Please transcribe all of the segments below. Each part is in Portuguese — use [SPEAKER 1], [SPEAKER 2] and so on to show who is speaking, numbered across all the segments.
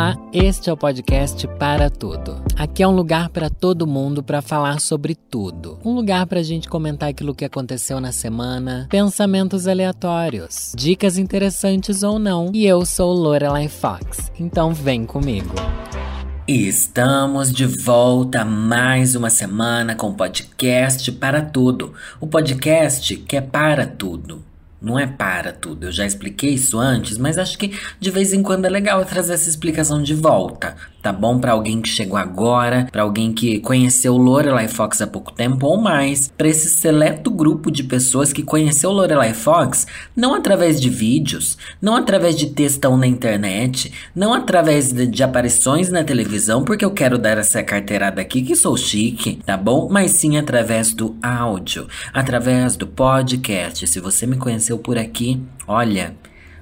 [SPEAKER 1] Olá, este é o podcast Para Tudo. Aqui é um lugar para todo mundo para falar sobre tudo. Um lugar para a gente comentar aquilo que aconteceu na semana, pensamentos aleatórios, dicas interessantes ou não. E eu sou Lorelai Fox, então vem comigo.
[SPEAKER 2] Estamos de volta mais uma semana com o podcast Para Tudo. O podcast que é para tudo. Não é para tudo. Eu já expliquei isso antes, mas acho que de vez em quando é legal trazer essa explicação de volta tá bom? Para alguém que chegou agora, para alguém que conheceu Lorelai Fox há pouco tempo ou mais, para esse seleto grupo de pessoas que conheceu Lorelai Fox não através de vídeos, não através de textão na internet, não através de, de aparições na televisão, porque eu quero dar essa carteirada aqui que sou chique, tá bom? Mas sim através do áudio, através do podcast. Se você me conheceu por aqui, olha,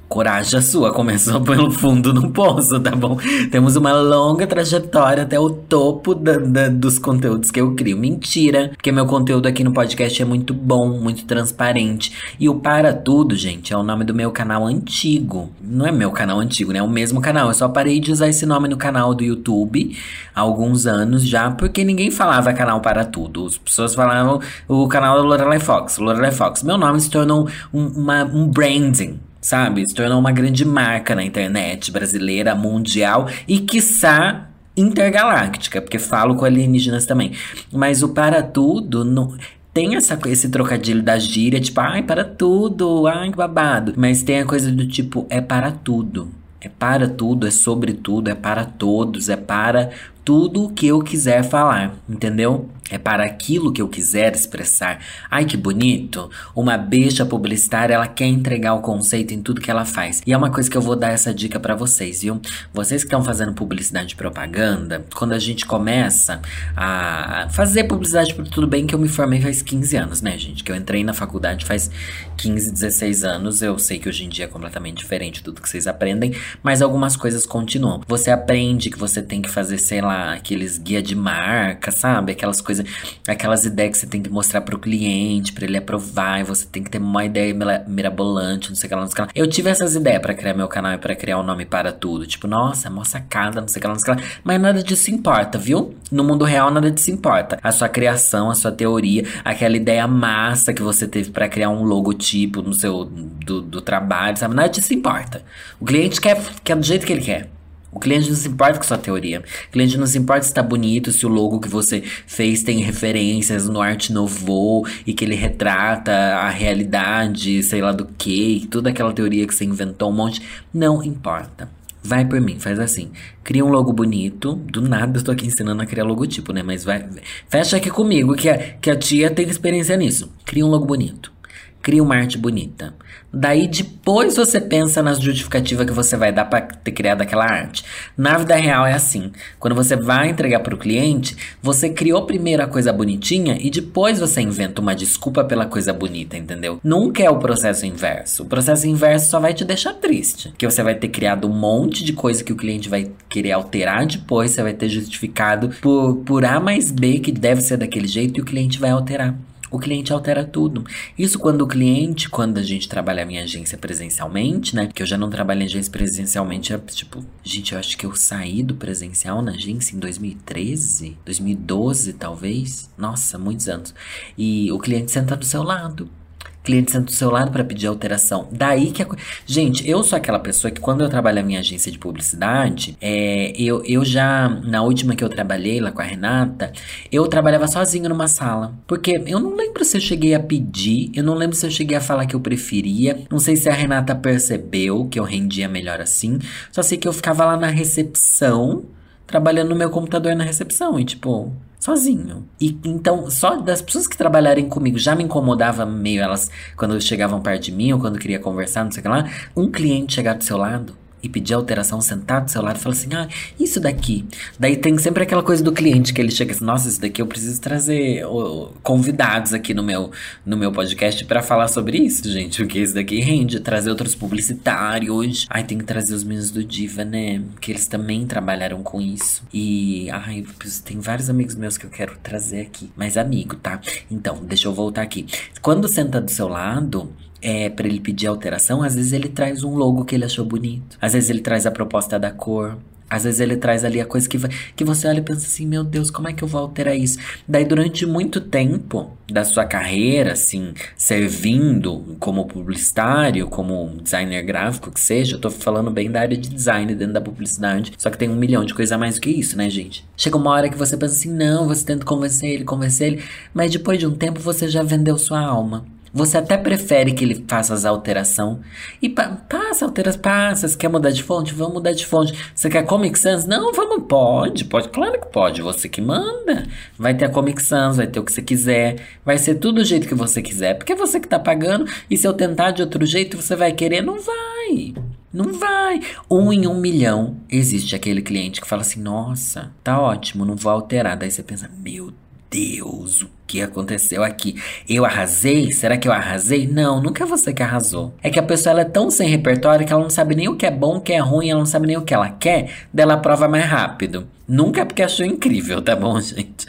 [SPEAKER 2] Coragem sua, começou pelo fundo do poço, tá bom? Temos uma longa trajetória até o topo da, da, dos conteúdos que eu crio. Mentira, porque meu conteúdo aqui no podcast é muito bom, muito transparente. E o Para Tudo, gente, é o nome do meu canal antigo. Não é meu canal antigo, né? É o mesmo canal. Eu só parei de usar esse nome no canal do YouTube há alguns anos já, porque ninguém falava canal Para Tudo. As pessoas falavam o canal da Lorelai Fox, Lorelai Fox. Meu nome se tornou um, uma, um branding sabe? Se tornou uma grande marca na internet brasileira, mundial e, quiçá, intergaláctica, porque falo com alienígenas também. Mas o para tudo não, tem essa, esse trocadilho da gíria, tipo, ai, para tudo, ai, que babado. Mas tem a coisa do tipo, é para tudo. É para tudo, é sobre tudo, é para todos, é para tudo o que eu quiser falar, entendeu? É para aquilo que eu quiser expressar. Ai que bonito! Uma beixa publicitária, ela quer entregar o conceito em tudo que ela faz. E é uma coisa que eu vou dar essa dica para vocês, viu? Vocês que estão fazendo publicidade e propaganda, quando a gente começa a fazer publicidade, tudo bem que eu me formei faz 15 anos, né, gente? Que eu entrei na faculdade faz 15, 16 anos. Eu sei que hoje em dia é completamente diferente tudo que vocês aprendem, mas algumas coisas continuam. Você aprende que você tem que fazer, sei lá, aqueles guia de marca, sabe? Aquelas coisas aquelas ideias que você tem que mostrar pro cliente, para ele aprovar, e você tem que ter uma ideia mirabolante, não sei o que lá, não sei o que lá. Eu tive essas ideias para criar meu canal e pra criar o um nome para tudo. Tipo, nossa, mó sacada, não sei o que lá, não sei o que lá. Mas nada disso importa, viu? No mundo real, nada disso importa. A sua criação, a sua teoria, aquela ideia massa que você teve para criar um logotipo no seu do, do trabalho, sabe? Nada disso importa. O cliente quer, quer do jeito que ele quer. O cliente não se importa com sua teoria. O cliente não se importa se está bonito, se o logo que você fez tem referências no Art Nouveau e que ele retrata a realidade, sei lá do que, toda aquela teoria que você inventou um monte. Não importa. Vai por mim, faz assim. Cria um logo bonito. Do nada eu estou aqui ensinando a criar logotipo, né? Mas vai. Fecha aqui comigo, que a, que a tia tem experiência nisso. Cria um logo bonito cria uma arte bonita. Daí depois você pensa nas justificativas que você vai dar para ter criado aquela arte. Na vida real é assim. Quando você vai entregar para o cliente, você criou primeiro a coisa bonitinha e depois você inventa uma desculpa pela coisa bonita, entendeu? Nunca é o processo inverso. O processo inverso só vai te deixar triste, que você vai ter criado um monte de coisa que o cliente vai querer alterar depois, você vai ter justificado por por A mais B que deve ser daquele jeito e o cliente vai alterar o cliente altera tudo. Isso quando o cliente, quando a gente trabalha minha agência presencialmente, né? Que eu já não trabalho em agência presencialmente, é tipo, gente, eu acho que eu saí do presencial na agência em 2013, 2012 talvez. Nossa, muitos anos. E o cliente senta do seu lado cliente senta do seu lado para pedir alteração. Daí que a Gente, eu sou aquela pessoa que quando eu trabalho na minha agência de publicidade, é, eu, eu já, na última que eu trabalhei lá com a Renata, eu trabalhava sozinho numa sala. Porque eu não lembro se eu cheguei a pedir, eu não lembro se eu cheguei a falar que eu preferia. Não sei se a Renata percebeu que eu rendia melhor assim. Só sei que eu ficava lá na recepção, trabalhando no meu computador na recepção. E tipo, sozinho. E então, só das pessoas que trabalharem comigo já me incomodava meio elas quando chegavam perto de mim ou quando queria conversar, não sei o que lá. Um cliente chegar do seu lado e pedir alteração sentado do seu lado e falar assim: ah, isso daqui. Daí tem sempre aquela coisa do cliente que ele chega assim: nossa, isso daqui eu preciso trazer convidados aqui no meu, no meu podcast para falar sobre isso, gente, porque isso daqui rende. Trazer outros publicitários. Ai, tem que trazer os meninos do Diva, né? Que eles também trabalharam com isso. E, ai, tem vários amigos meus que eu quero trazer aqui. Mas amigo, tá? Então, deixa eu voltar aqui. Quando senta do seu lado, é, para ele pedir alteração, às vezes ele traz um logo que ele achou bonito. Às vezes ele traz a proposta da cor. Às vezes ele traz ali a coisa que, que você olha e pensa assim, meu Deus, como é que eu vou alterar isso? Daí durante muito tempo da sua carreira, assim, servindo como publicitário, como designer gráfico, que seja, eu tô falando bem da área de design dentro da publicidade, só que tem um milhão de coisa a mais do que isso, né, gente? Chega uma hora que você pensa assim, não, você tenta convencer ele, convencer ele, mas depois de um tempo você já vendeu sua alma. Você até prefere que ele faça as alterações. E pa passa, alteras, passa. Você quer mudar de fonte? Vamos mudar de fonte. Você quer Comic Sans? Não, vamos, pode, pode, claro que pode. Você que manda. Vai ter a Comic Sans, vai ter o que você quiser. Vai ser tudo do jeito que você quiser. Porque é você que tá pagando. E se eu tentar de outro jeito, você vai querer? Não vai. Não vai. Um em um milhão existe aquele cliente que fala assim: nossa, tá ótimo, não vou alterar. Daí você pensa: meu Deus o que aconteceu aqui? Eu arrasei? Será que eu arrasei? Não, nunca é você que arrasou. É que a pessoa ela é tão sem repertório que ela não sabe nem o que é bom, o que é ruim, ela não sabe nem o que ela quer, dela prova mais rápido. Nunca é porque achou incrível, tá bom, gente?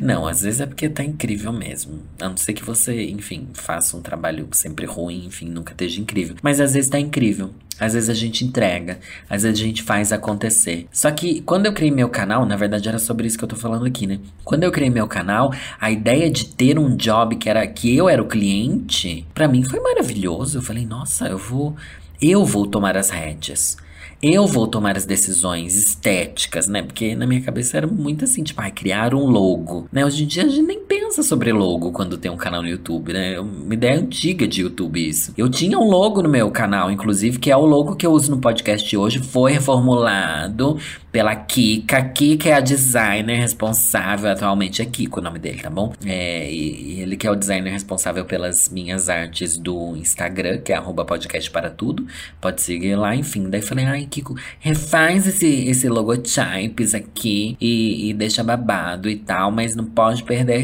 [SPEAKER 2] Não, às vezes é porque tá incrível mesmo. A não ser que você, enfim, faça um trabalho sempre ruim, enfim, nunca esteja incrível. Mas às vezes tá incrível. Às vezes a gente entrega, às vezes a gente faz acontecer. Só que quando eu criei meu canal, na verdade era sobre isso que eu tô falando aqui, né? Quando eu criei meu canal, a ideia de ter um job que era que eu era o cliente, para mim foi maravilhoso. Eu falei, nossa, eu vou eu vou tomar as rédeas. Eu vou tomar as decisões estéticas, né? Porque na minha cabeça era muito assim, tipo, ai, criar um logo, né? Hoje em dia a gente nem pensa sobre logo quando tem um canal no YouTube, né? É uma ideia antiga de YouTube isso. Eu tinha um logo no meu canal, inclusive, que é o logo que eu uso no podcast hoje, foi reformulado pela Kika. Kika é a designer responsável, atualmente é Kiko o nome dele, tá bom? É, e, ele que é o designer responsável pelas minhas artes do Instagram, que é arroba podcast para tudo. Pode seguir lá, enfim. Daí falei, ai, Kiko, refaz esse, esse logotypes aqui e, e deixa babado e tal, mas não pode perder a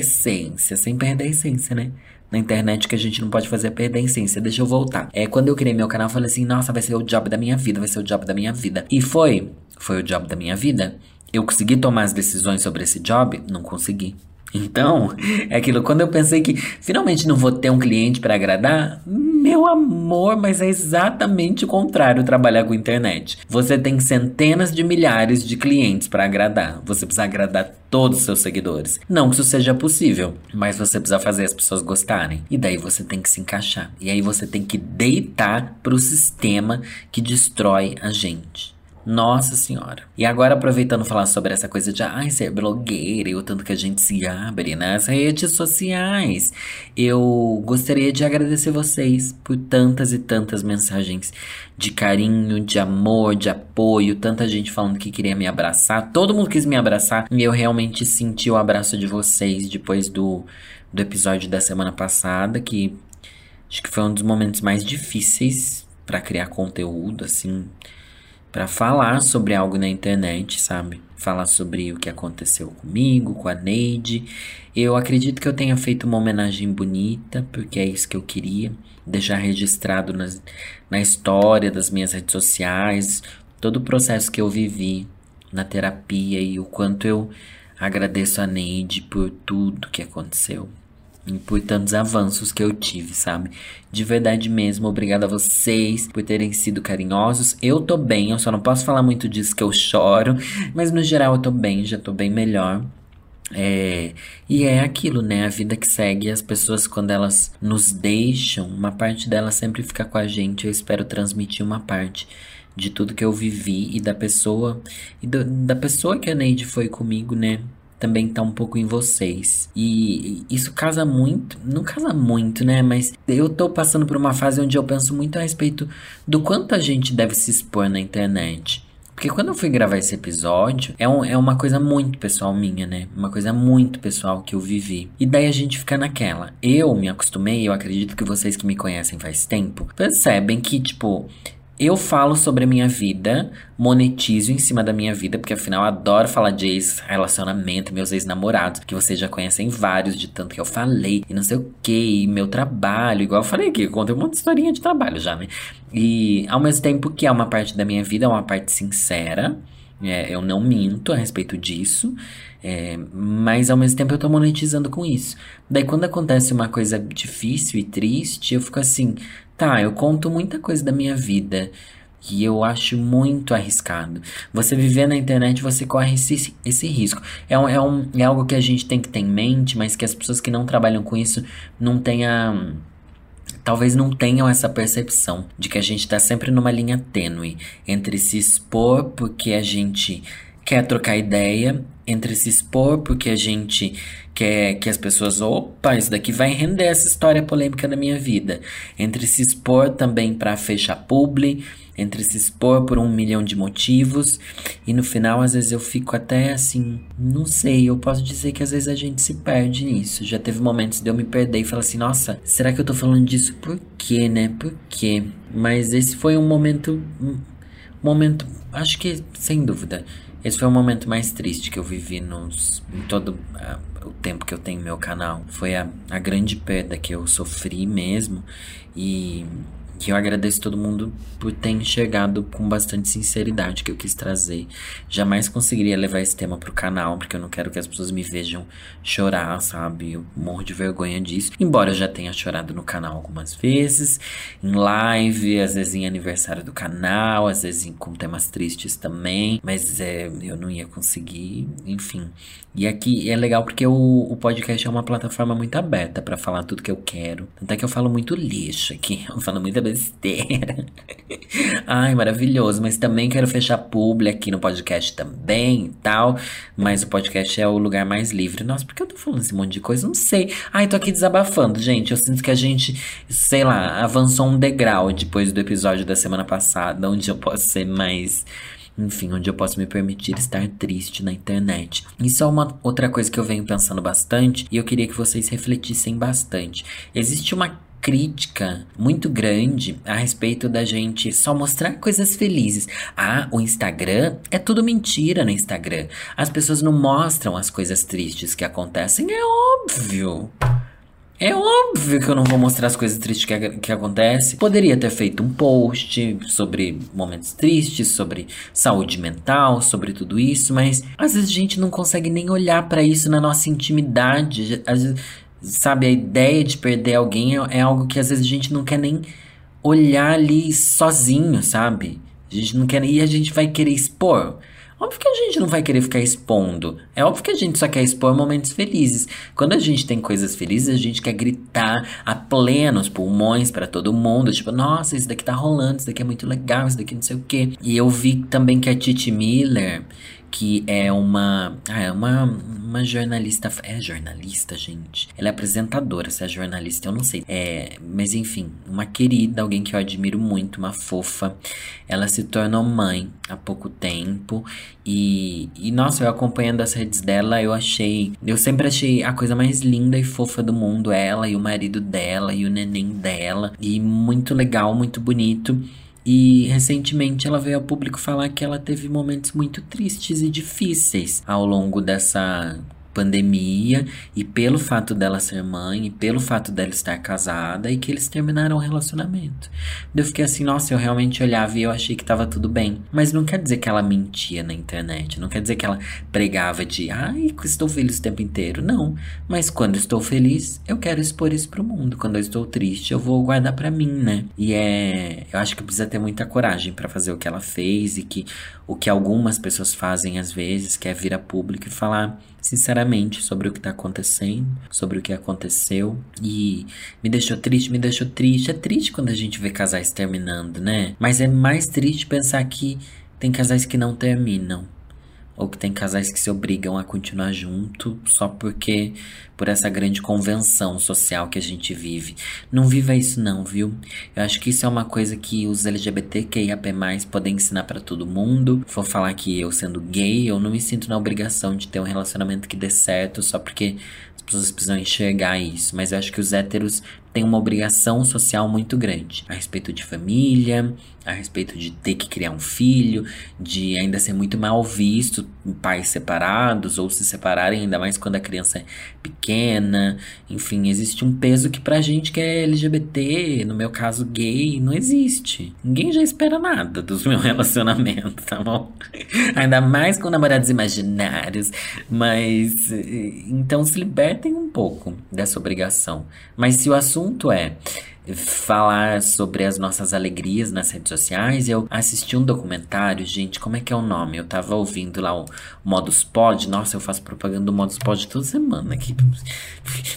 [SPEAKER 2] sem perder a essência, né? na internet que a gente não pode fazer é perder a essência. Deixa eu voltar. É, quando eu criei meu canal, eu falei assim, nossa, vai ser o job da minha vida, vai ser o job da minha vida. E foi foi o job da minha vida. Eu consegui tomar as decisões sobre esse job? Não consegui. Então, é aquilo, quando eu pensei que finalmente não vou ter um cliente para agradar, meu amor, mas é exatamente o contrário trabalhar com internet. Você tem centenas de milhares de clientes para agradar. Você precisa agradar todos os seus seguidores. Não que isso seja possível, mas você precisa fazer as pessoas gostarem. E daí você tem que se encaixar. E aí você tem que deitar pro sistema que destrói a gente. Nossa Senhora. E agora, aproveitando falar sobre essa coisa de ai, ser blogueira e o tanto que a gente se abre nas redes sociais, eu gostaria de agradecer vocês por tantas e tantas mensagens de carinho, de amor, de apoio, tanta gente falando que queria me abraçar. Todo mundo quis me abraçar e eu realmente senti o abraço de vocês depois do, do episódio da semana passada, que acho que foi um dos momentos mais difíceis para criar conteúdo, assim para falar sobre algo na internet, sabe? Falar sobre o que aconteceu comigo, com a Neide. Eu acredito que eu tenha feito uma homenagem bonita, porque é isso que eu queria. Deixar registrado nas, na história das minhas redes sociais, todo o processo que eu vivi na terapia e o quanto eu agradeço a Neide por tudo que aconteceu por tantos avanços que eu tive, sabe? De verdade mesmo, obrigado a vocês por terem sido carinhosos. Eu tô bem, eu só não posso falar muito disso que eu choro, mas no geral eu tô bem, já tô bem melhor. É, e é aquilo, né? A vida que segue, as pessoas, quando elas nos deixam, uma parte delas sempre fica com a gente. Eu espero transmitir uma parte de tudo que eu vivi e da pessoa, e do, da pessoa que a Neide foi comigo, né? Também tá um pouco em vocês. E isso casa muito, não casa muito, né? Mas eu tô passando por uma fase onde eu penso muito a respeito do quanto a gente deve se expor na internet. Porque quando eu fui gravar esse episódio, é, um, é uma coisa muito pessoal minha, né? Uma coisa muito pessoal que eu vivi. E daí a gente fica naquela. Eu me acostumei, eu acredito que vocês que me conhecem faz tempo, percebem que, tipo, eu falo sobre a minha vida, monetizo em cima da minha vida, porque afinal eu adoro falar de ex-relacionamento, meus ex-namorados, que vocês já conhecem vários, de tanto que eu falei, e não sei o que, meu trabalho, igual eu falei aqui, eu contei um monte de historinha de trabalho já, né? E ao mesmo tempo que é uma parte da minha vida, é uma parte sincera, é, eu não minto a respeito disso, é, mas ao mesmo tempo eu tô monetizando com isso. Daí quando acontece uma coisa difícil e triste, eu fico assim, Tá, eu conto muita coisa da minha vida, E eu acho muito arriscado. Você viver na internet, você corre esse, esse risco. É, um, é, um, é algo que a gente tem que ter em mente, mas que as pessoas que não trabalham com isso não tenham. Talvez não tenham essa percepção de que a gente está sempre numa linha tênue entre se expor porque a gente quer trocar ideia, entre se expor porque a gente quer que as pessoas, opa, isso daqui vai render essa história polêmica da minha vida, entre se expor também para fechar publi entre se expor por um milhão de motivos e no final às vezes eu fico até assim, não sei, eu posso dizer que às vezes a gente se perde nisso. Já teve momentos de eu me perder e falar assim, nossa, será que eu tô falando disso por quê, né? Por quê? Mas esse foi um momento um momento, acho que sem dúvida, esse foi o momento mais triste que eu vivi nos, em todo uh, o tempo que eu tenho meu canal. Foi a, a grande perda que eu sofri mesmo. E que eu agradeço todo mundo por ter enxergado com bastante sinceridade que eu quis trazer. Jamais conseguiria levar esse tema pro canal, porque eu não quero que as pessoas me vejam chorar, sabe? Eu morro de vergonha disso. Embora eu já tenha chorado no canal algumas vezes, em live, às vezes em aniversário do canal, às vezes com temas tristes também, mas é, eu não ia conseguir, enfim. E aqui é legal porque o, o podcast é uma plataforma muito aberta para falar tudo que eu quero. Tanto é que eu falo muito lixo aqui, eu falo muita besteira. Ai, maravilhoso. Mas também quero fechar publi aqui no podcast também e tal. Mas o podcast é o lugar mais livre. Nossa, por que eu tô falando esse monte de coisa? Não sei. Ai, tô aqui desabafando, gente. Eu sinto que a gente, sei lá, avançou um degrau depois do episódio da semana passada, onde eu posso ser mais enfim, onde eu posso me permitir estar triste na internet. Isso é uma outra coisa que eu venho pensando bastante e eu queria que vocês refletissem bastante. Existe uma crítica muito grande a respeito da gente só mostrar coisas felizes. Ah, o Instagram é tudo mentira no Instagram. As pessoas não mostram as coisas tristes que acontecem, é óbvio. É óbvio que eu não vou mostrar as coisas tristes que, que acontecem. Poderia ter feito um post sobre momentos tristes, sobre saúde mental, sobre tudo isso, mas às vezes a gente não consegue nem olhar para isso na nossa intimidade. Às vezes, sabe, a ideia de perder alguém é, é algo que às vezes a gente não quer nem olhar ali sozinho, sabe? A gente não quer e a gente vai querer expor. Óbvio que a gente não vai querer ficar expondo. É óbvio que a gente só quer expor momentos felizes. Quando a gente tem coisas felizes, a gente quer gritar a plenos pulmões para todo mundo. Tipo, nossa, isso daqui tá rolando, isso daqui é muito legal, isso daqui não sei o quê. E eu vi também que a Titi Miller que é uma. Ah, é uma, uma jornalista. É jornalista, gente? Ela é apresentadora, se é jornalista, eu não sei. É, mas enfim, uma querida, alguém que eu admiro muito, uma fofa. Ela se tornou mãe há pouco tempo. E, e nossa, eu acompanhando as redes dela, eu achei. Eu sempre achei a coisa mais linda e fofa do mundo. Ela e o marido dela e o neném dela. E muito legal, muito bonito. E recentemente ela veio ao público falar que ela teve momentos muito tristes e difíceis ao longo dessa pandemia e pelo fato dela ser mãe e pelo fato dela estar casada e que eles terminaram o relacionamento. Eu fiquei assim, nossa, eu realmente olhava e eu achei que tava tudo bem. Mas não quer dizer que ela mentia na internet, não quer dizer que ela pregava de, ai, estou feliz o tempo inteiro. Não, mas quando estou feliz, eu quero expor isso pro mundo. Quando eu estou triste, eu vou guardar para mim, né? E é, eu acho que precisa ter muita coragem para fazer o que ela fez e que o que algumas pessoas fazem às vezes, que é vir a público e falar sinceramente sobre o que tá acontecendo, sobre o que aconteceu. E me deixou triste, me deixou triste. É triste quando a gente vê casais terminando, né? Mas é mais triste pensar que tem casais que não terminam ou que tem casais que se obrigam a continuar junto só porque por essa grande convenção social que a gente vive. Não viva isso não, viu? Eu acho que isso é uma coisa que os LGBTQIAP+ podem ensinar para todo mundo. Vou falar que eu sendo gay, eu não me sinto na obrigação de ter um relacionamento que dê certo só porque as pessoas precisam enxergar isso, mas eu acho que os héteros têm uma obrigação social muito grande a respeito de família, a respeito de ter que criar um filho, de ainda ser muito mal visto pais separados ou se separarem, ainda mais quando a criança é pequena. Enfim, existe um peso que pra gente que é LGBT, no meu caso gay, não existe. Ninguém já espera nada dos meus relacionamentos, tá bom? ainda mais com namorados imaginários. Mas então se libertem um pouco dessa obrigação. Mas se o assunto é falar sobre as nossas alegrias nas redes sociais. Eu assisti um documentário, gente, como é que é o nome? Eu tava ouvindo lá o Modus Pod. Nossa, eu faço propaganda do Modus Pod toda semana aqui.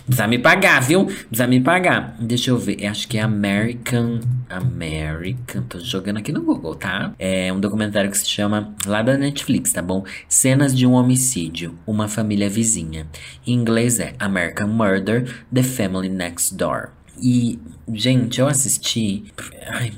[SPEAKER 2] Precisa me pagar, viu? Precisa me pagar. Deixa eu ver. Acho que é American. American. Tô jogando aqui no Google, tá? É um documentário que se chama lá da Netflix, tá bom? Cenas de um homicídio, uma família vizinha. Em inglês é American Murder, The Family Next Door. E, gente, eu assisti. Ai,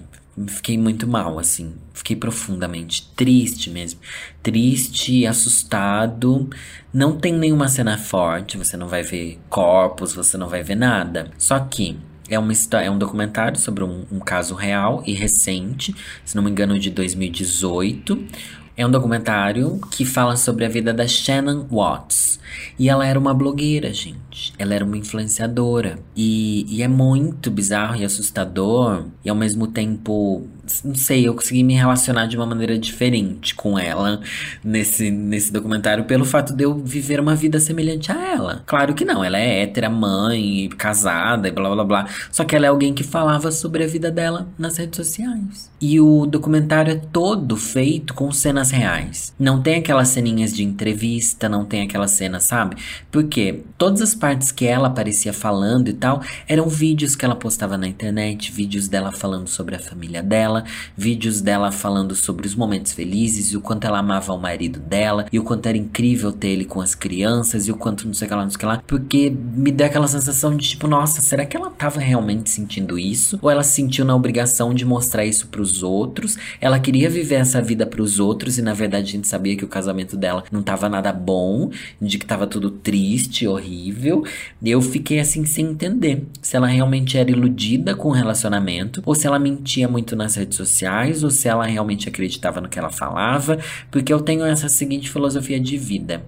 [SPEAKER 2] fiquei muito mal, assim. Fiquei profundamente triste mesmo. Triste, assustado. Não tem nenhuma cena forte, você não vai ver corpos, você não vai ver nada. Só que é, uma é um documentário sobre um, um caso real e recente, se não me engano, de 2018. É um documentário que fala sobre a vida da Shannon Watts. E ela era uma blogueira, gente. Ela era uma influenciadora. E, e é muito bizarro e assustador. E ao mesmo tempo não sei, eu consegui me relacionar de uma maneira diferente com ela nesse, nesse documentário pelo fato de eu viver uma vida semelhante a ela. Claro que não, ela é hétera, mãe, casada e blá blá blá. Só que ela é alguém que falava sobre a vida dela nas redes sociais. E o documentário é todo feito com cenas reais. Não tem aquelas ceninhas de entrevista, não tem aquela cena, sabe? Porque todas as partes que ela aparecia falando e tal eram vídeos que ela postava na internet, vídeos dela falando sobre a família dela dela, vídeos dela falando sobre os momentos felizes e o quanto ela amava o marido dela e o quanto era incrível ter ele com as crianças e o quanto não sei o que lá, não sei o que lá, porque me deu aquela sensação de tipo, nossa, será que ela tava realmente sentindo isso? Ou ela se sentiu na obrigação de mostrar isso para os outros? Ela queria viver essa vida para os outros e na verdade a gente sabia que o casamento dela não tava nada bom, de que tava tudo triste, horrível. Eu fiquei assim sem entender se ela realmente era iludida com o relacionamento ou se ela mentia muito nas redes sociais ou se ela realmente acreditava no que ela falava, porque eu tenho essa seguinte filosofia de vida.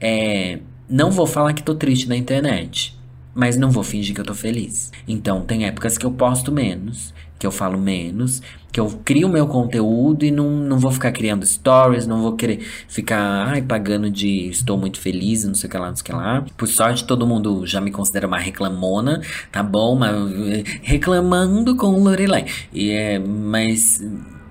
[SPEAKER 2] É, não vou falar que tô triste na internet, mas não vou fingir que eu tô feliz. Então, tem épocas que eu posto menos, que eu falo menos, que eu crio meu conteúdo e não, não vou ficar criando stories, não vou querer ficar ai, pagando de estou muito feliz, não sei o que lá, não sei o que lá. Por sorte, todo mundo já me considera uma reclamona, tá bom? Mas reclamando com Lorelai. E é, mas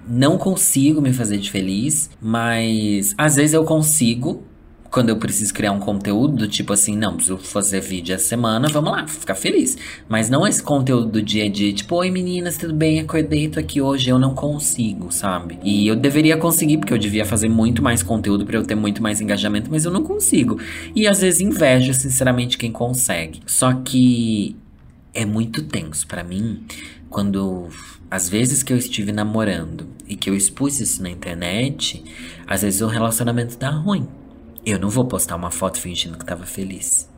[SPEAKER 2] não consigo me fazer de feliz, mas às vezes eu consigo quando eu preciso criar um conteúdo do tipo assim, não, preciso fazer vídeo a semana, vamos lá, ficar feliz. Mas não esse conteúdo do dia a dia, tipo, oi meninas, tudo bem? Acordei, tô aqui hoje, eu não consigo, sabe? E eu deveria conseguir, porque eu devia fazer muito mais conteúdo para eu ter muito mais engajamento, mas eu não consigo. E às vezes invejo, sinceramente, quem consegue. Só que é muito tenso para mim quando às vezes que eu estive namorando e que eu expus isso na internet, às vezes o relacionamento tá ruim. Eu não vou postar uma foto fingindo que tava feliz.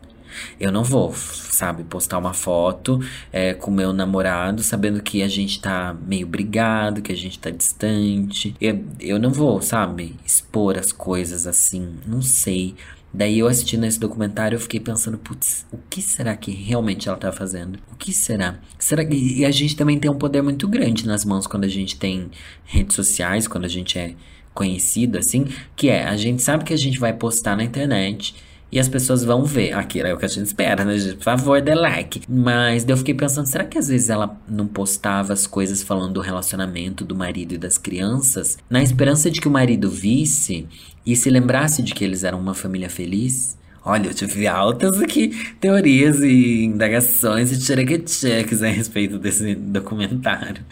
[SPEAKER 2] Eu não vou, sabe, postar uma foto é, com meu namorado sabendo que a gente tá meio brigado, que a gente tá distante. Eu, eu não vou, sabe, expor as coisas assim. Não sei. Daí eu assistindo esse documentário, eu fiquei pensando, putz, o que será que realmente ela tá fazendo? O que será? Será que e a gente também tem um poder muito grande nas mãos quando a gente tem redes sociais, quando a gente é conhecido, assim, que é, a gente sabe que a gente vai postar na internet e as pessoas vão ver. Aquilo é o que a gente espera, né, gente? Por favor, dê like. Mas eu fiquei pensando, será que às vezes ela não postava as coisas falando do relacionamento do marido e das crianças, na esperança de que o marido visse e se lembrasse de que eles eram uma família feliz? Olha, eu tive altas aqui teorias e indagações e cheques a respeito desse documentário.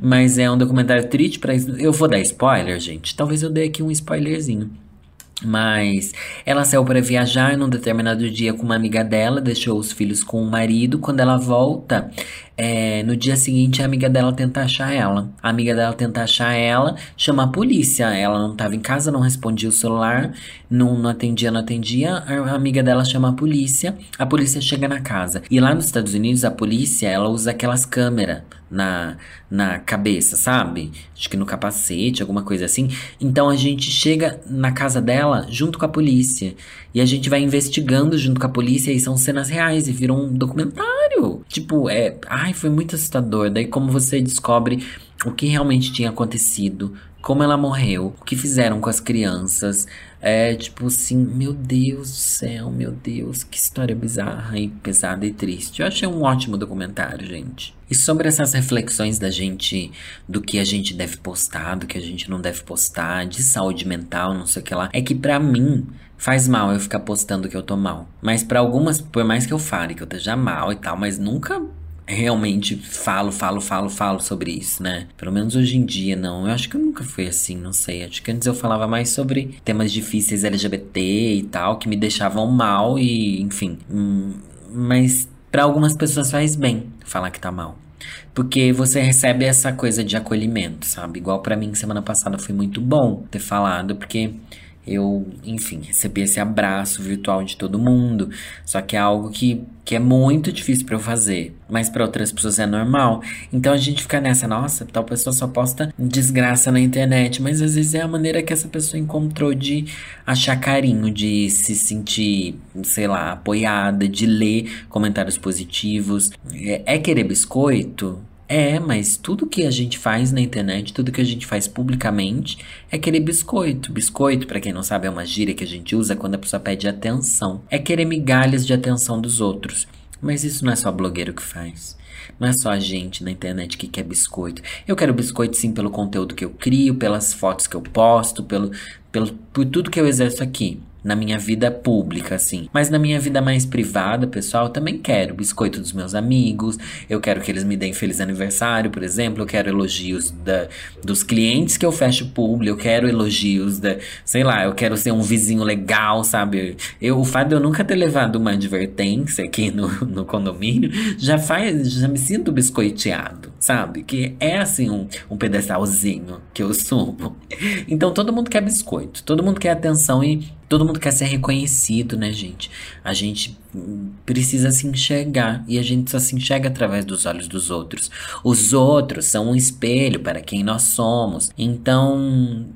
[SPEAKER 2] Mas é um documentário triste para Eu vou dar spoiler, gente. Talvez eu dê aqui um spoilerzinho. Mas ela saiu para viajar num determinado dia com uma amiga dela, deixou os filhos com o marido. Quando ela volta, é, no dia seguinte, a amiga dela tenta achar ela. A amiga dela tenta achar ela, chama a polícia. Ela não estava em casa, não respondia o celular, não, não atendia, não atendia. A amiga dela chama a polícia, a polícia chega na casa. E lá nos Estados Unidos, a polícia, ela usa aquelas câmeras na, na cabeça, sabe? Acho que no capacete, alguma coisa assim. Então a gente chega na casa dela junto com a polícia. E a gente vai investigando junto com a polícia e são cenas reais e viram um documentário. Tipo, é. Foi muito assustador. Daí, como você descobre o que realmente tinha acontecido como ela morreu, o que fizeram com as crianças. É tipo assim, meu Deus do céu, meu Deus, que história bizarra e pesada e triste. Eu achei um ótimo documentário, gente. E sobre essas reflexões da gente, do que a gente deve postar, do que a gente não deve postar, de saúde mental, não sei o que lá, é que para mim faz mal eu ficar postando que eu tô mal. Mas para algumas, por mais que eu fale que eu esteja mal e tal, mas nunca realmente falo, falo, falo, falo sobre isso, né? Pelo menos hoje em dia, não. Eu acho que eu nunca fui assim, não sei. Acho que antes eu falava mais sobre temas difíceis LGBT e tal, que me deixavam mal e, enfim. Hum, mas para algumas pessoas faz bem falar que tá mal. Porque você recebe essa coisa de acolhimento, sabe? Igual para mim, semana passada foi muito bom ter falado, porque eu, enfim, recebi esse abraço virtual de todo mundo. Só que é algo que, que é muito difícil para eu fazer, mas para outras pessoas é normal. Então a gente fica nessa, nossa, tal pessoa só posta desgraça na internet, mas às vezes é a maneira que essa pessoa encontrou de achar carinho, de se sentir, sei lá, apoiada, de ler comentários positivos. É, é querer biscoito? É, mas tudo que a gente faz na internet, tudo que a gente faz publicamente é querer biscoito. Biscoito, para quem não sabe, é uma gíria que a gente usa quando a pessoa pede atenção. É querer migalhas de atenção dos outros. Mas isso não é só blogueiro que faz. Não é só a gente na internet que quer biscoito. Eu quero biscoito sim pelo conteúdo que eu crio, pelas fotos que eu posto, pelo, pelo, por tudo que eu exerço aqui na minha vida pública, assim. Mas na minha vida mais privada, pessoal, eu também quero biscoito dos meus amigos, eu quero que eles me deem feliz aniversário, por exemplo, eu quero elogios da, dos clientes que eu fecho público, eu quero elogios da, sei lá, eu quero ser um vizinho legal, sabe? Eu, o fato de eu nunca ter levado uma advertência aqui no, no condomínio já faz, já me sinto biscoiteado, sabe? Que é assim um, um pedestalzinho que eu subo. Então todo mundo quer biscoito, todo mundo quer atenção e Todo mundo quer ser reconhecido, né, gente? A gente precisa se enxergar e a gente só se enxerga através dos olhos dos outros. Os outros são um espelho para quem nós somos. Então,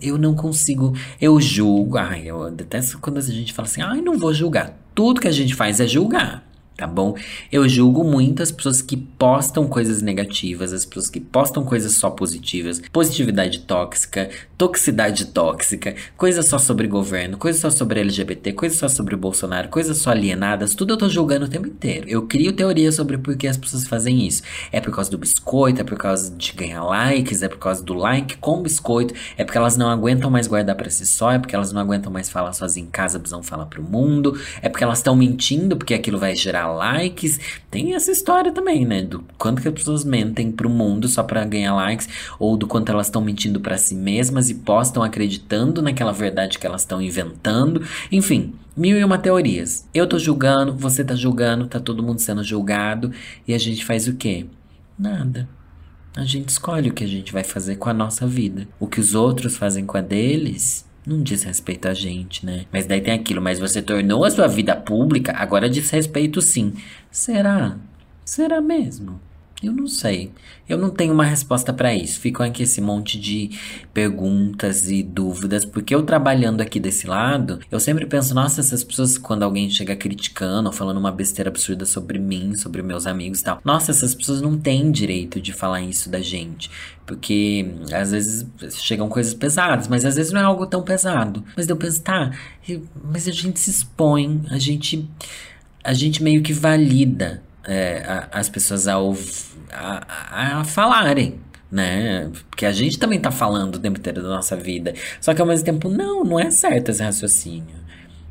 [SPEAKER 2] eu não consigo. Eu julgo. Ai, eu detesto quando a gente fala assim, ai, não vou julgar. Tudo que a gente faz é julgar tá bom? Eu julgo muito as pessoas que postam coisas negativas, as pessoas que postam coisas só positivas, positividade tóxica, toxicidade tóxica, coisa só sobre governo, coisa só sobre LGBT, coisa só sobre Bolsonaro, coisas só alienadas, tudo eu tô julgando o tempo inteiro. Eu crio teorias sobre por que as pessoas fazem isso. É por causa do biscoito, é por causa de ganhar likes, é por causa do like com biscoito, é porque elas não aguentam mais guardar para si só, é porque elas não aguentam mais falar sozinhas em casa, precisam falar pro mundo, é porque elas estão mentindo porque aquilo vai gerar likes. Tem essa história também, né? Do quanto que as pessoas mentem pro mundo só para ganhar likes, ou do quanto elas estão mentindo para si mesmas e postam acreditando naquela verdade que elas estão inventando. Enfim, mil e uma teorias. Eu tô julgando, você tá julgando, tá todo mundo sendo julgado, e a gente faz o quê? Nada. A gente escolhe o que a gente vai fazer com a nossa vida. O que os outros fazem com a deles não diz respeito a gente, né? Mas daí tem aquilo, mas você tornou a sua vida pública, agora diz respeito sim. Será? Será mesmo? Eu não sei. Eu não tenho uma resposta para isso. Ficam aqui esse monte de perguntas e dúvidas, porque eu trabalhando aqui desse lado, eu sempre penso, nossa, essas pessoas, quando alguém chega criticando ou falando uma besteira absurda sobre mim, sobre meus amigos e tal, nossa, essas pessoas não têm direito de falar isso da gente. Porque às vezes chegam coisas pesadas, mas às vezes não é algo tão pesado. Mas eu penso, tá, mas a gente se expõe, a gente. A gente meio que valida é, a, as pessoas a, a, a falarem né? Porque a gente também tá falando o tempo inteiro da nossa vida. Só que ao mesmo tempo, não, não é certo esse raciocínio.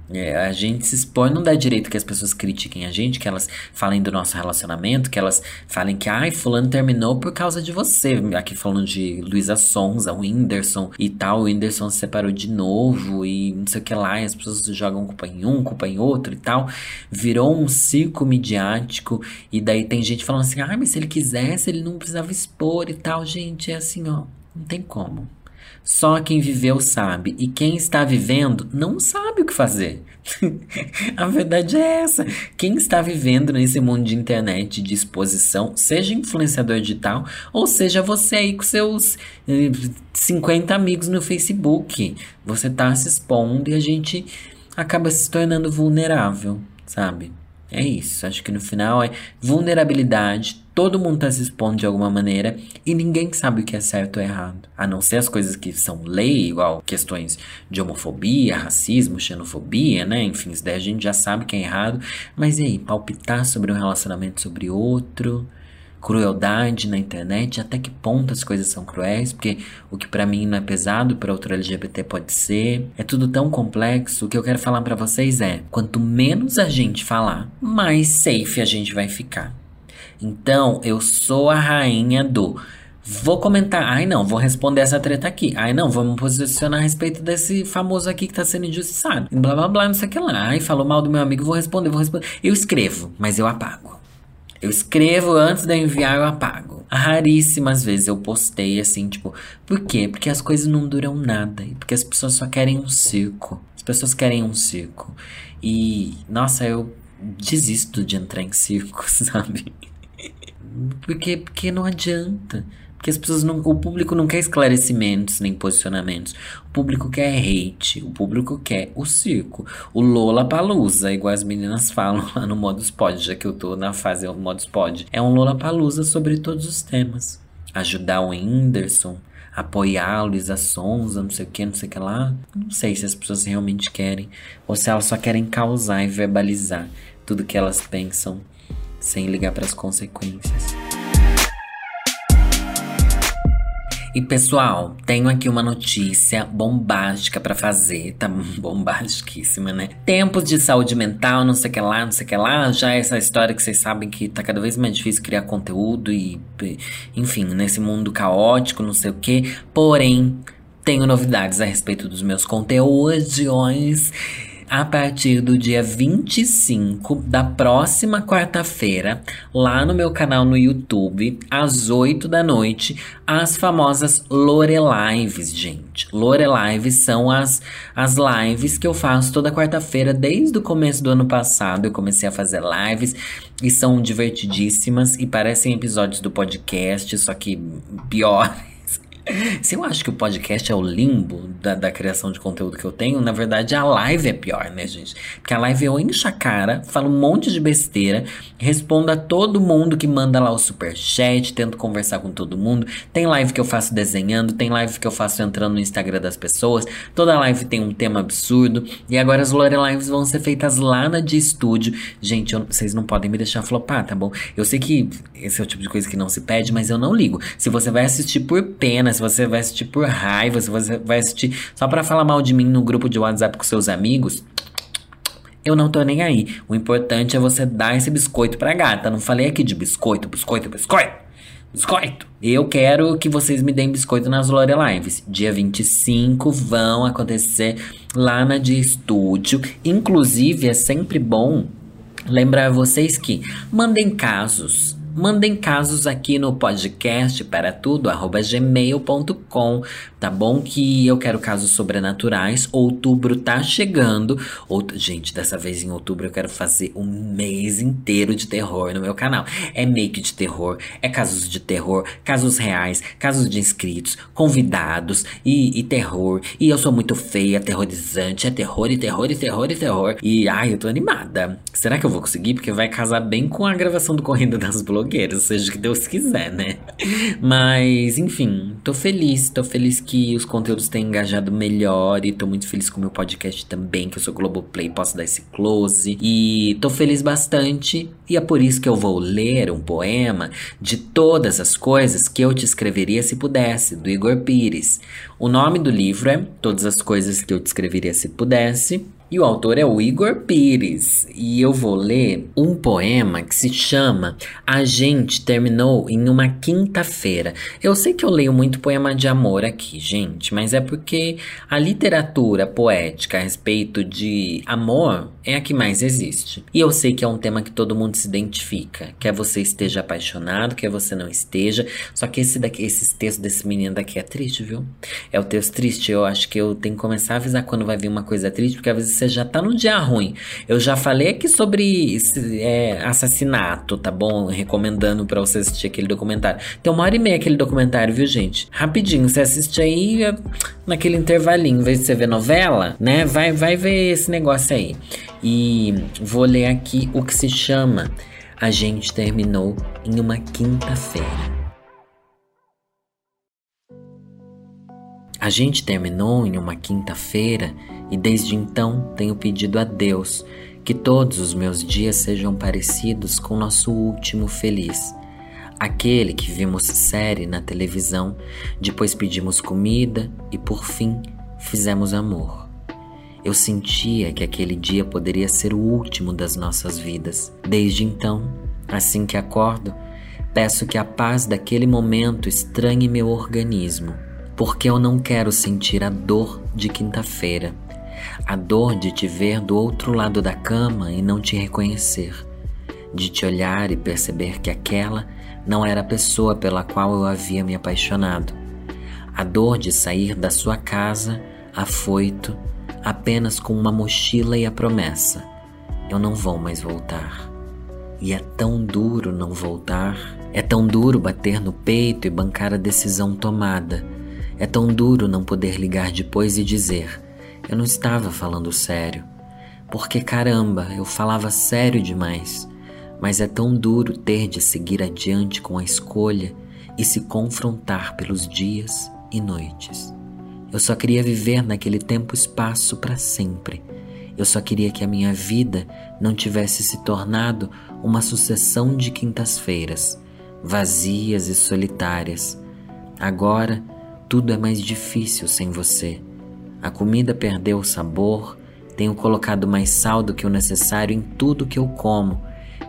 [SPEAKER 2] É, a gente se expõe, não dá direito que as pessoas critiquem a gente, que elas falem do nosso relacionamento, que elas falem que, ai, fulano terminou por causa de você. Aqui falando de Luísa Sonza, o Whindersson e tal, o Whindersson se separou de novo e não sei o que lá, e as pessoas jogam culpa em um, culpa em outro e tal. Virou um circo midiático, e daí tem gente falando assim, ai, mas se ele quisesse, ele não precisava expor e tal. Gente, é assim, ó, não tem como. Só quem viveu sabe. E quem está vivendo não sabe o que fazer. a verdade é essa. Quem está vivendo nesse mundo de internet de exposição, seja influenciador digital, ou seja você aí com seus 50 eh, amigos no Facebook. Você está se expondo e a gente acaba se tornando vulnerável, sabe? É isso. Acho que no final é vulnerabilidade Todo mundo tá se expondo de alguma maneira e ninguém sabe o que é certo ou errado. A não ser as coisas que são lei, igual questões de homofobia, racismo, xenofobia, né? Enfim, isso daí a gente já sabe que é errado. Mas e aí, palpitar sobre um relacionamento sobre outro? crueldade na internet, até que ponto as coisas são cruéis, porque o que para mim não é pesado, para outro LGBT pode ser. É tudo tão complexo. O que eu quero falar para vocês é: quanto menos a gente falar, mais safe a gente vai ficar. Então, eu sou a rainha do Vou comentar. Ai, não, vou responder essa treta aqui. Ai, não, vamos posicionar a respeito desse famoso aqui que tá sendo injustiçado. Blá blá blá, não sei o que lá. Ai, falou mal do meu amigo, vou responder, vou responder. Eu escrevo, mas eu apago. Eu escrevo antes de enviar, eu apago. Raríssimas vezes eu postei assim, tipo, por quê? Porque as coisas não duram nada. E porque as pessoas só querem um circo. As pessoas querem um circo. E, nossa, eu desisto de entrar em circo, sabe? Porque, porque não adianta. Porque as pessoas não. O público não quer esclarecimentos nem posicionamentos. O público quer hate. O público quer o circo. O Lola Palusa, igual as meninas falam lá no Modus Pod, já que eu tô na fase Modus Pod. É um Lola Palusa sobre todos os temas. Ajudar o Whindersson apoiar a Luísa Sonza, não sei o que, não sei o que lá. Não sei se as pessoas realmente querem. Ou se elas só querem causar e verbalizar tudo que elas pensam sem ligar para as consequências. E pessoal, tenho aqui uma notícia bombástica para fazer, tá bombastíssima, né? Tempos de saúde mental, não sei o que lá, não sei o que lá, já é essa história que vocês sabem que tá cada vez mais difícil criar conteúdo e, enfim, nesse mundo caótico, não sei o que. Porém, tenho novidades a respeito dos meus conteúdos a partir do dia 25 da próxima quarta-feira, lá no meu canal no YouTube, às 8 da noite, as famosas Lorelives, gente. Lorelives são as, as lives que eu faço toda quarta-feira, desde o começo do ano passado. Eu comecei a fazer lives e são divertidíssimas e parecem episódios do podcast, só que pior. Se eu acho que o podcast é o limbo da, da, criação de conteúdo que eu tenho, na verdade a live é pior, né, gente? Porque a live eu encho a cara, falo um monte de besteira, respondo a todo mundo que manda lá o super chat, tento conversar com todo mundo. Tem live que eu faço desenhando, tem live que eu faço entrando no Instagram das pessoas. Toda live tem um tema absurdo. E agora as Lore Lives vão ser feitas lá na de estúdio. Gente, eu, vocês não podem me deixar flopar, tá bom? Eu sei que esse é o tipo de coisa que não se pede, mas eu não ligo. Se você vai assistir por pena, se você vai assistir por raiva, se você vai assistir só para falar mal de mim no grupo de WhatsApp com seus amigos, eu não tô nem aí. O importante é você dar esse biscoito pra gata. Não falei aqui de biscoito, biscoito, biscoito. Biscoito! Eu quero que vocês me deem biscoito nas Lore Lives. Dia 25 vão acontecer lá na de estúdio. Inclusive, é sempre bom lembrar vocês que mandem casos Mandem casos aqui no podcast para tudo, arroba gmail.com, tá bom? Que eu quero casos sobrenaturais. Outubro tá chegando. Out... Gente, dessa vez em outubro eu quero fazer um mês inteiro de terror no meu canal. É make de terror, é casos de terror, casos reais, casos de inscritos, convidados e, e terror. E eu sou muito feia, terrorizante, é terror e terror e terror e terror. E ai, eu tô animada. Será que eu vou conseguir? Porque vai casar bem com a gravação do Corrida das Blogs blogueiros, seja o que Deus quiser, né? Mas, enfim, tô feliz, tô feliz que os conteúdos têm engajado melhor e tô muito feliz com o meu podcast também, que eu sou Globoplay, posso dar esse close. E tô feliz bastante, e é por isso que eu vou ler um poema de todas as coisas que eu te escreveria se pudesse, do Igor Pires. O nome do livro é Todas as Coisas que eu te escreveria se pudesse. E o autor é o Igor Pires. E eu vou ler um poema que se chama A Gente Terminou em uma Quinta-feira. Eu sei que eu leio muito poema de amor aqui, gente, mas é porque a literatura poética a respeito de amor é a que mais existe. E eu sei que é um tema que todo mundo se identifica. Quer você esteja apaixonado, quer você não esteja. Só que esse daqui, esses textos desse menino daqui é triste, viu? É o texto triste. Eu acho que eu tenho que começar a avisar quando vai vir uma coisa triste, porque às vezes você já tá no dia ruim. Eu já falei aqui sobre é, assassinato, tá bom? Recomendando para você assistir aquele documentário. Tem uma hora e meia aquele documentário, viu, gente? Rapidinho, você assiste aí é, naquele intervalinho, em vez de você ver novela, né? Vai, vai ver esse negócio aí. E vou ler aqui o que se chama a gente terminou em uma quinta-feira. A gente terminou em uma quinta-feira e desde então tenho pedido a Deus que todos os meus dias sejam parecidos com nosso último feliz. Aquele que vimos série na televisão, depois pedimos comida e por fim fizemos amor. Eu sentia que aquele dia poderia ser o último das nossas vidas. Desde então, assim que acordo, peço que a paz daquele momento estranhe meu organismo porque eu não quero sentir a dor de quinta-feira, a dor de te ver do outro lado da cama e não te reconhecer, de te olhar e perceber que aquela não era a pessoa pela qual eu havia me apaixonado, a dor de sair da sua casa afoito, apenas com uma mochila e a promessa: eu não vou mais voltar. E é tão duro não voltar, é tão duro bater no peito e bancar a decisão tomada é tão duro não poder ligar depois e dizer: Eu não estava falando sério. Porque caramba, eu falava sério demais. Mas é tão duro ter de seguir adiante com a escolha e se confrontar pelos dias e noites. Eu só queria viver naquele tempo-espaço para sempre. Eu só queria que a minha vida não tivesse se tornado uma sucessão de quintas-feiras, vazias e solitárias. Agora tudo é mais difícil sem você. A comida perdeu o sabor, tenho colocado mais sal do que o necessário em tudo que eu como,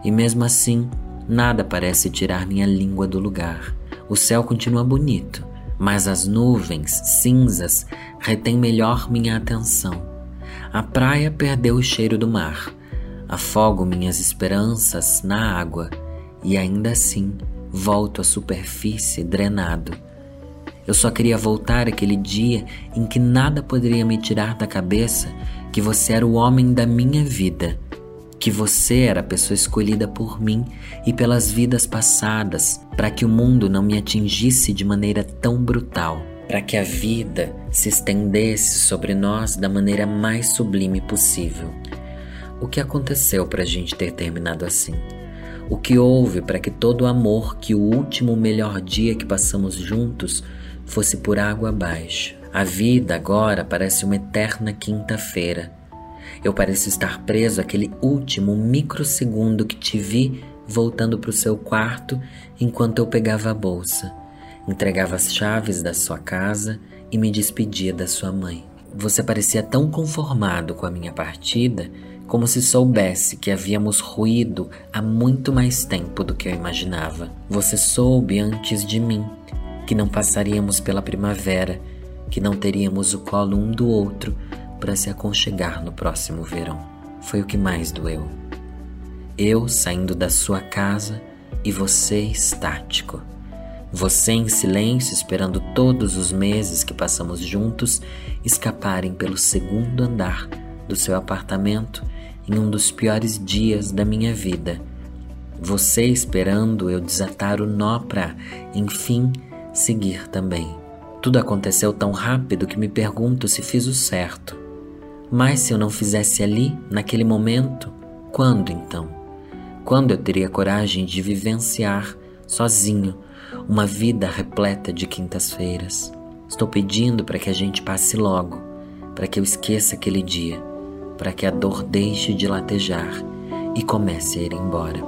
[SPEAKER 2] e mesmo assim, nada parece tirar minha língua do lugar. O céu continua bonito, mas as nuvens cinzas retêm melhor minha atenção. A praia perdeu o cheiro do mar. Afogo minhas esperanças na água e ainda assim volto à superfície drenado. Eu só queria voltar aquele dia em que nada poderia me tirar da cabeça que você era o homem da minha vida, que você era a pessoa escolhida por mim e pelas vidas passadas, para que o mundo não me atingisse de maneira tão brutal, para que a vida se estendesse sobre nós da maneira mais sublime possível. O que aconteceu para a gente ter terminado assim? O que houve para que todo o amor que o último melhor dia que passamos juntos fosse por água abaixo. A vida agora parece uma eterna quinta-feira. Eu pareço estar preso àquele último microsegundo que te vi voltando para o seu quarto enquanto eu pegava a bolsa, entregava as chaves da sua casa e me despedia da sua mãe. Você parecia tão conformado com a minha partida como se soubesse que havíamos ruído há muito mais tempo do que eu imaginava. Você soube antes de mim que não passaríamos pela primavera, que não teríamos o colo um do outro para se aconchegar no próximo verão. Foi o que mais doeu. Eu saindo da sua casa e você estático. Você em silêncio esperando todos os meses que passamos juntos escaparem pelo segundo andar do seu apartamento em um dos piores dias da minha vida. Você esperando eu desatar o nó para, enfim, seguir também. Tudo aconteceu tão rápido que me pergunto se fiz o certo. Mas se eu não fizesse ali, naquele momento, quando então? Quando eu teria coragem de vivenciar, sozinho, uma vida repleta de quintas-feiras? Estou pedindo para que a gente passe logo, para que eu esqueça aquele dia, para que a dor deixe de latejar e comece a ir embora,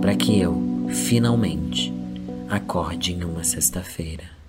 [SPEAKER 2] para que eu, finalmente, acorde em uma sexta-feira.